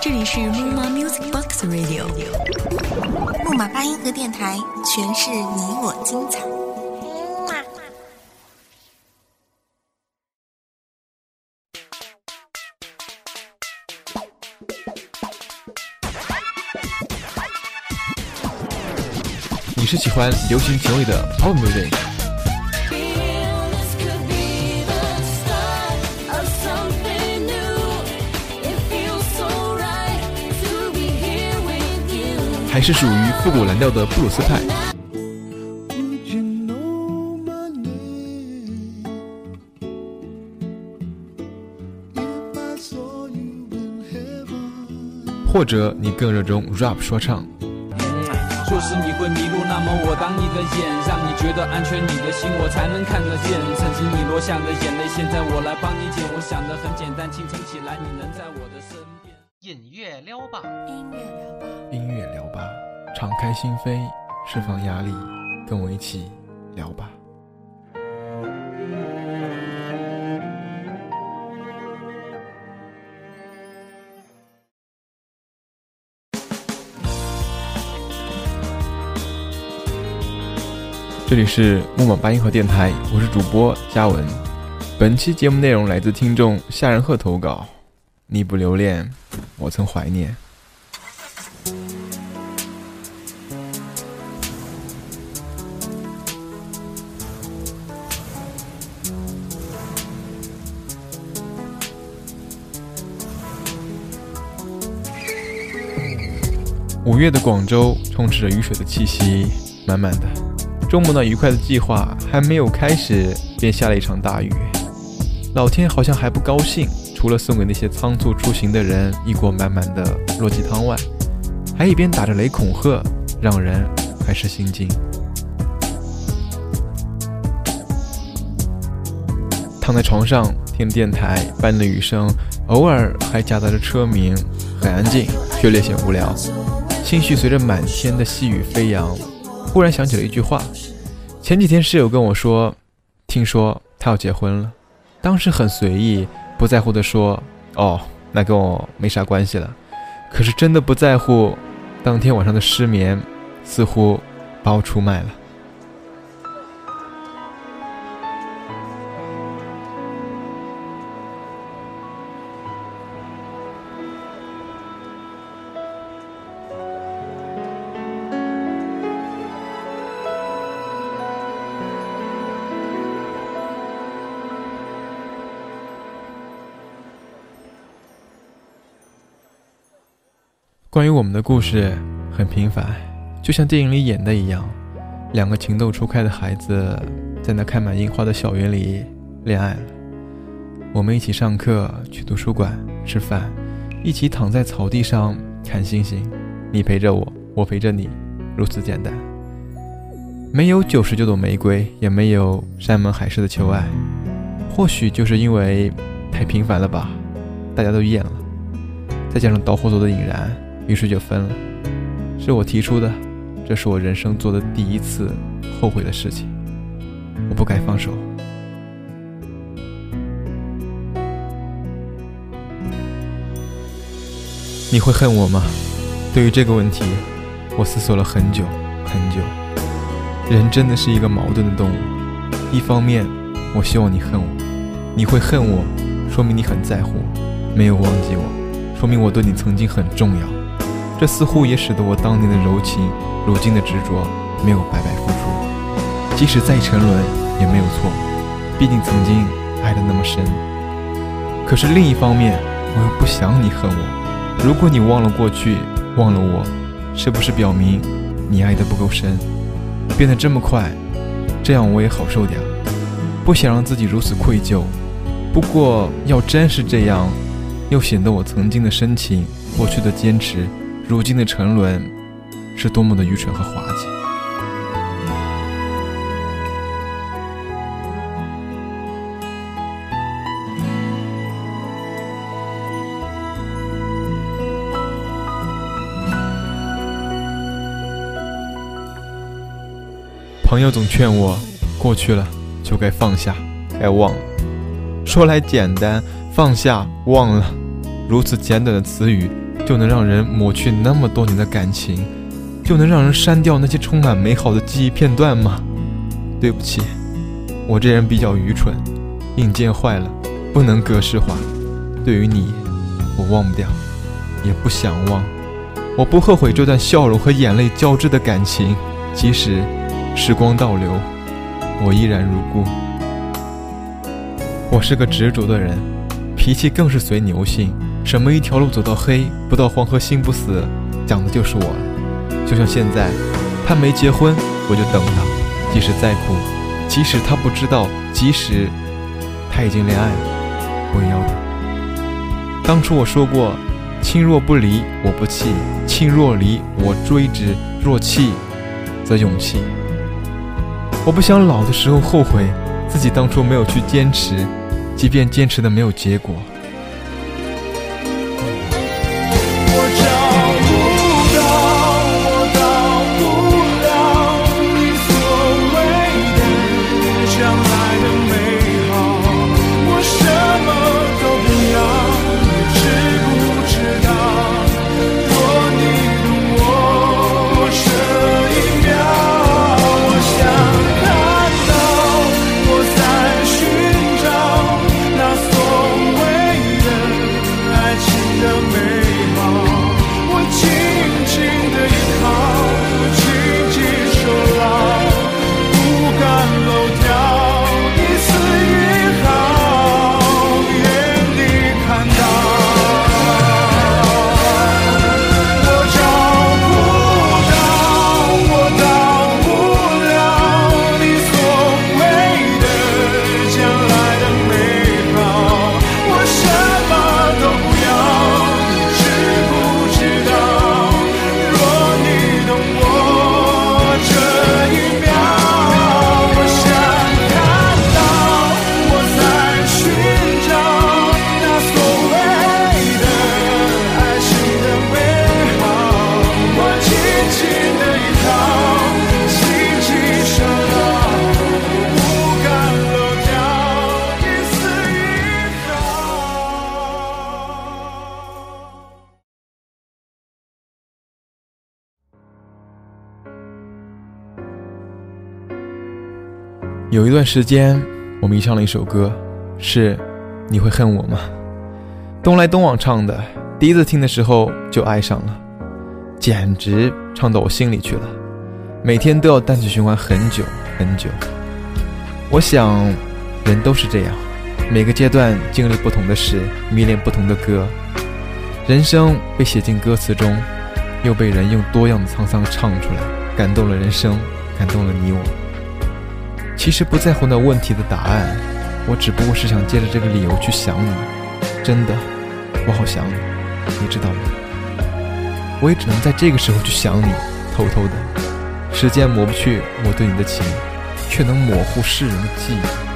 这里是木马 Music Box Radio，木马八音盒电台，诠释你我精彩。你是喜欢流行前卫的 pop music，还是属于复古蓝调的布鲁斯派？或者你更热衷 rap 说唱？若是你会迷路，那么我当你的眼，让你觉得安全，你的心我才能看得见。曾经你落下的眼泪，现在我来帮你捡。我想的很简单，清晨起来你能在我。音乐聊吧，音乐聊吧，音乐聊吧，敞开心扉，释放压力，跟我一起聊吧。这里是木马八音盒电台，我是主播嘉文。本期节目内容来自听众夏仁鹤投稿。你不留恋，我曾怀念。五月的广州充斥着雨水的气息，满满的。周末那愉快的计划还没有开始，便下了一场大雨。老天好像还不高兴，除了送给那些仓促出行的人一锅满满的落鸡汤外，还一边打着雷恐吓，让人还是心惊。躺在床上听电台，伴的雨声，偶尔还夹杂着车鸣，很安静，却略显无聊。心绪随着满天的细雨飞扬，忽然想起了一句话：前几天室友跟我说，听说他要结婚了。当时很随意，不在乎的说：“哦，那跟我没啥关系了。”可是真的不在乎，当天晚上的失眠似乎把我出卖了。关于我们的故事很平凡，就像电影里演的一样，两个情窦初开的孩子在那开满樱花的校园里恋爱了。我们一起上课，去图书馆吃饭，一起躺在草地上看星星。你陪着我，我陪着你，如此简单。没有九十九朵玫瑰，也没有山盟海誓的求爱。或许就是因为太平凡了吧，大家都厌了。再加上导火索的引燃。于是就分了，是我提出的，这是我人生做的第一次后悔的事情，我不该放手。你会恨我吗？对于这个问题，我思索了很久很久。人真的是一个矛盾的动物，一方面，我希望你恨我，你会恨我，说明你很在乎我，没有忘记我，说明我对你曾经很重要。这似乎也使得我当年的柔情，如今的执着没有白白付出。即使再沉沦也没有错，毕竟曾经爱得那么深。可是另一方面，我又不想你恨我。如果你忘了过去，忘了我，是不是表明你爱得不够深，变得这么快？这样我也好受点。不想让自己如此愧疚。不过要真是这样，又显得我曾经的深情，过去的坚持。如今的沉沦，是多么的愚蠢和滑稽。朋友总劝我，过去了就该放下，该忘了。说来简单，放下，忘了，如此简短的词语就能让人抹去那么多年的感情，就能让人删掉那些充满美好的记忆片段吗？对不起，我这人比较愚蠢，硬件坏了，不能格式化。对于你，我忘不掉，也不想忘。我不后悔这段笑容和眼泪交织的感情，即使时光倒流，我依然如故。我是个执着的人，脾气更是随牛性。什么一条路走到黑，不到黄河心不死，讲的就是我。就像现在，他没结婚，我就等他，即使再苦，即使他不知道，即使他已经恋爱了，我也要等。当初我说过。亲若不离，我不弃；亲若离，我追之；若弃，则勇气。我不想老的时候后悔自己当初没有去坚持，即便坚持的没有结果。有一段时间，我迷上了一首歌，是《你会恨我吗》？东来东往唱的，第一次听的时候就爱上了，简直唱到我心里去了。每天都要单曲循环很久很久。我想，人都是这样，每个阶段经历不同的事，迷恋不同的歌，人生被写进歌词中，又被人用多样的沧桑唱出来，感动了人生，感动了你我。其实不在乎那问题的答案，我只不过是想借着这个理由去想你。真的，我好想你，你知道吗？我也只能在这个时候去想你，偷偷的。时间抹不去我对你的情，却能模糊世人的记忆。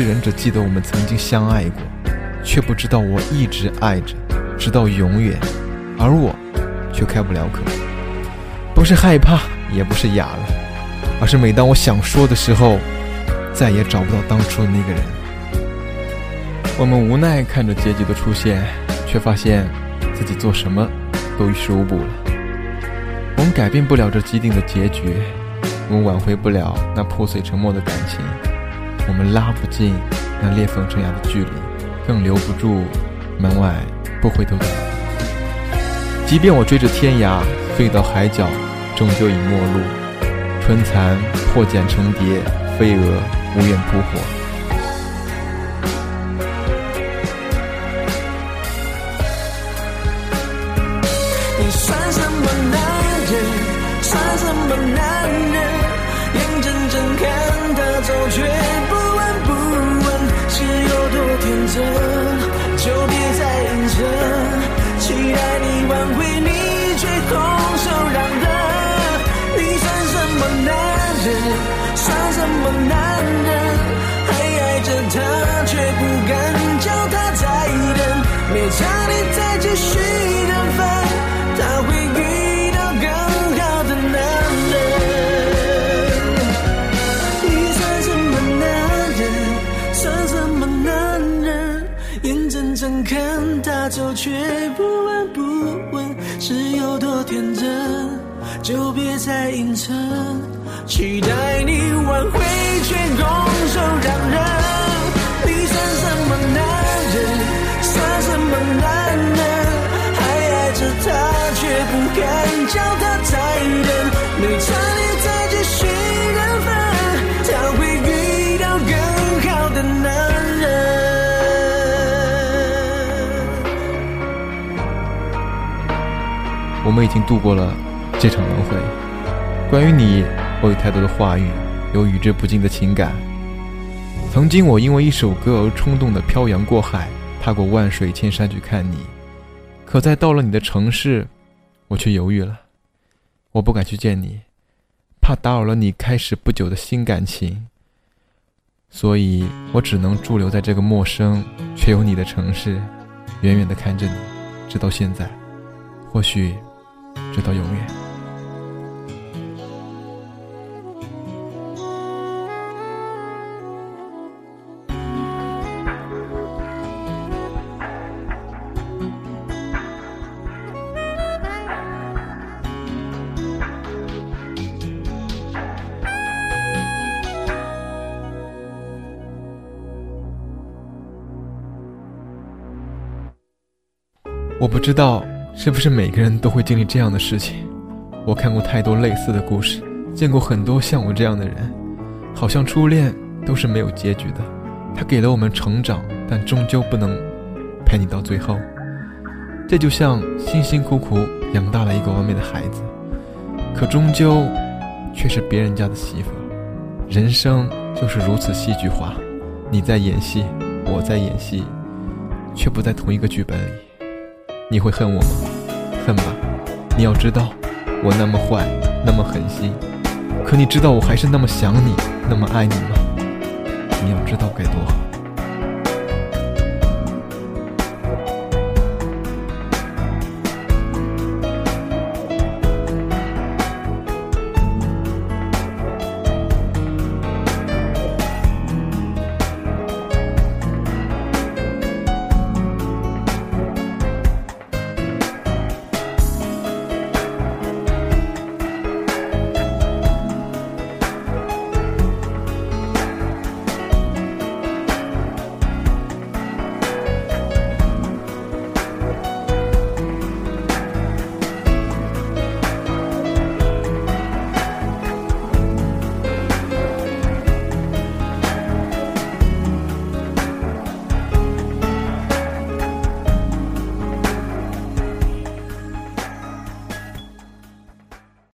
世人只记得我们曾经相爱过，却不知道我一直爱着，直到永远。而我却开不了口，不是害怕，也不是哑了，而是每当我想说的时候，再也找不到当初的那个人。我们无奈看着结局的出现，却发现自己做什么都于事无补了。我们改变不了这既定的结局，我们挽回不了那破碎沉默的感情。我们拉不近那裂缝生涯的距离，更留不住门外不回头的你。即便我追着天涯飞到海角，终究已陌路。春蚕破茧成蝶，飞蛾无怨扑火。却不闻不问，是有多天真？就别再隐藏，期待你挽回，却拱手让人。我们已经度过了这场轮回。关于你，我有太多的话语，有与之不尽的情感。曾经，我因为一首歌而冲动的漂洋过海，踏过万水千山去看你。可在到了你的城市，我却犹豫了。我不敢去见你，怕打扰了你开始不久的新感情。所以我只能驻留在这个陌生却有你的城市，远远的看着你，直到现在，或许。直到永远。我不知道。是不是每个人都会经历这样的事情？我看过太多类似的故事，见过很多像我这样的人。好像初恋都是没有结局的，它给了我们成长，但终究不能陪你到最后。这就像辛辛苦苦养大了一个完美的孩子，可终究却是别人家的媳妇。人生就是如此戏剧化，你在演戏，我在演戏，却不在同一个剧本里。你会恨我吗？恨吧！你要知道，我那么坏，那么狠心，可你知道我还是那么想你，那么爱你吗？你要知道该多好。